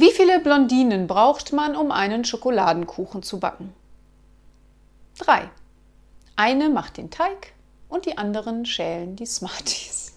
Wie viele Blondinen braucht man, um einen Schokoladenkuchen zu backen? Drei. Eine macht den Teig und die anderen schälen die Smarties.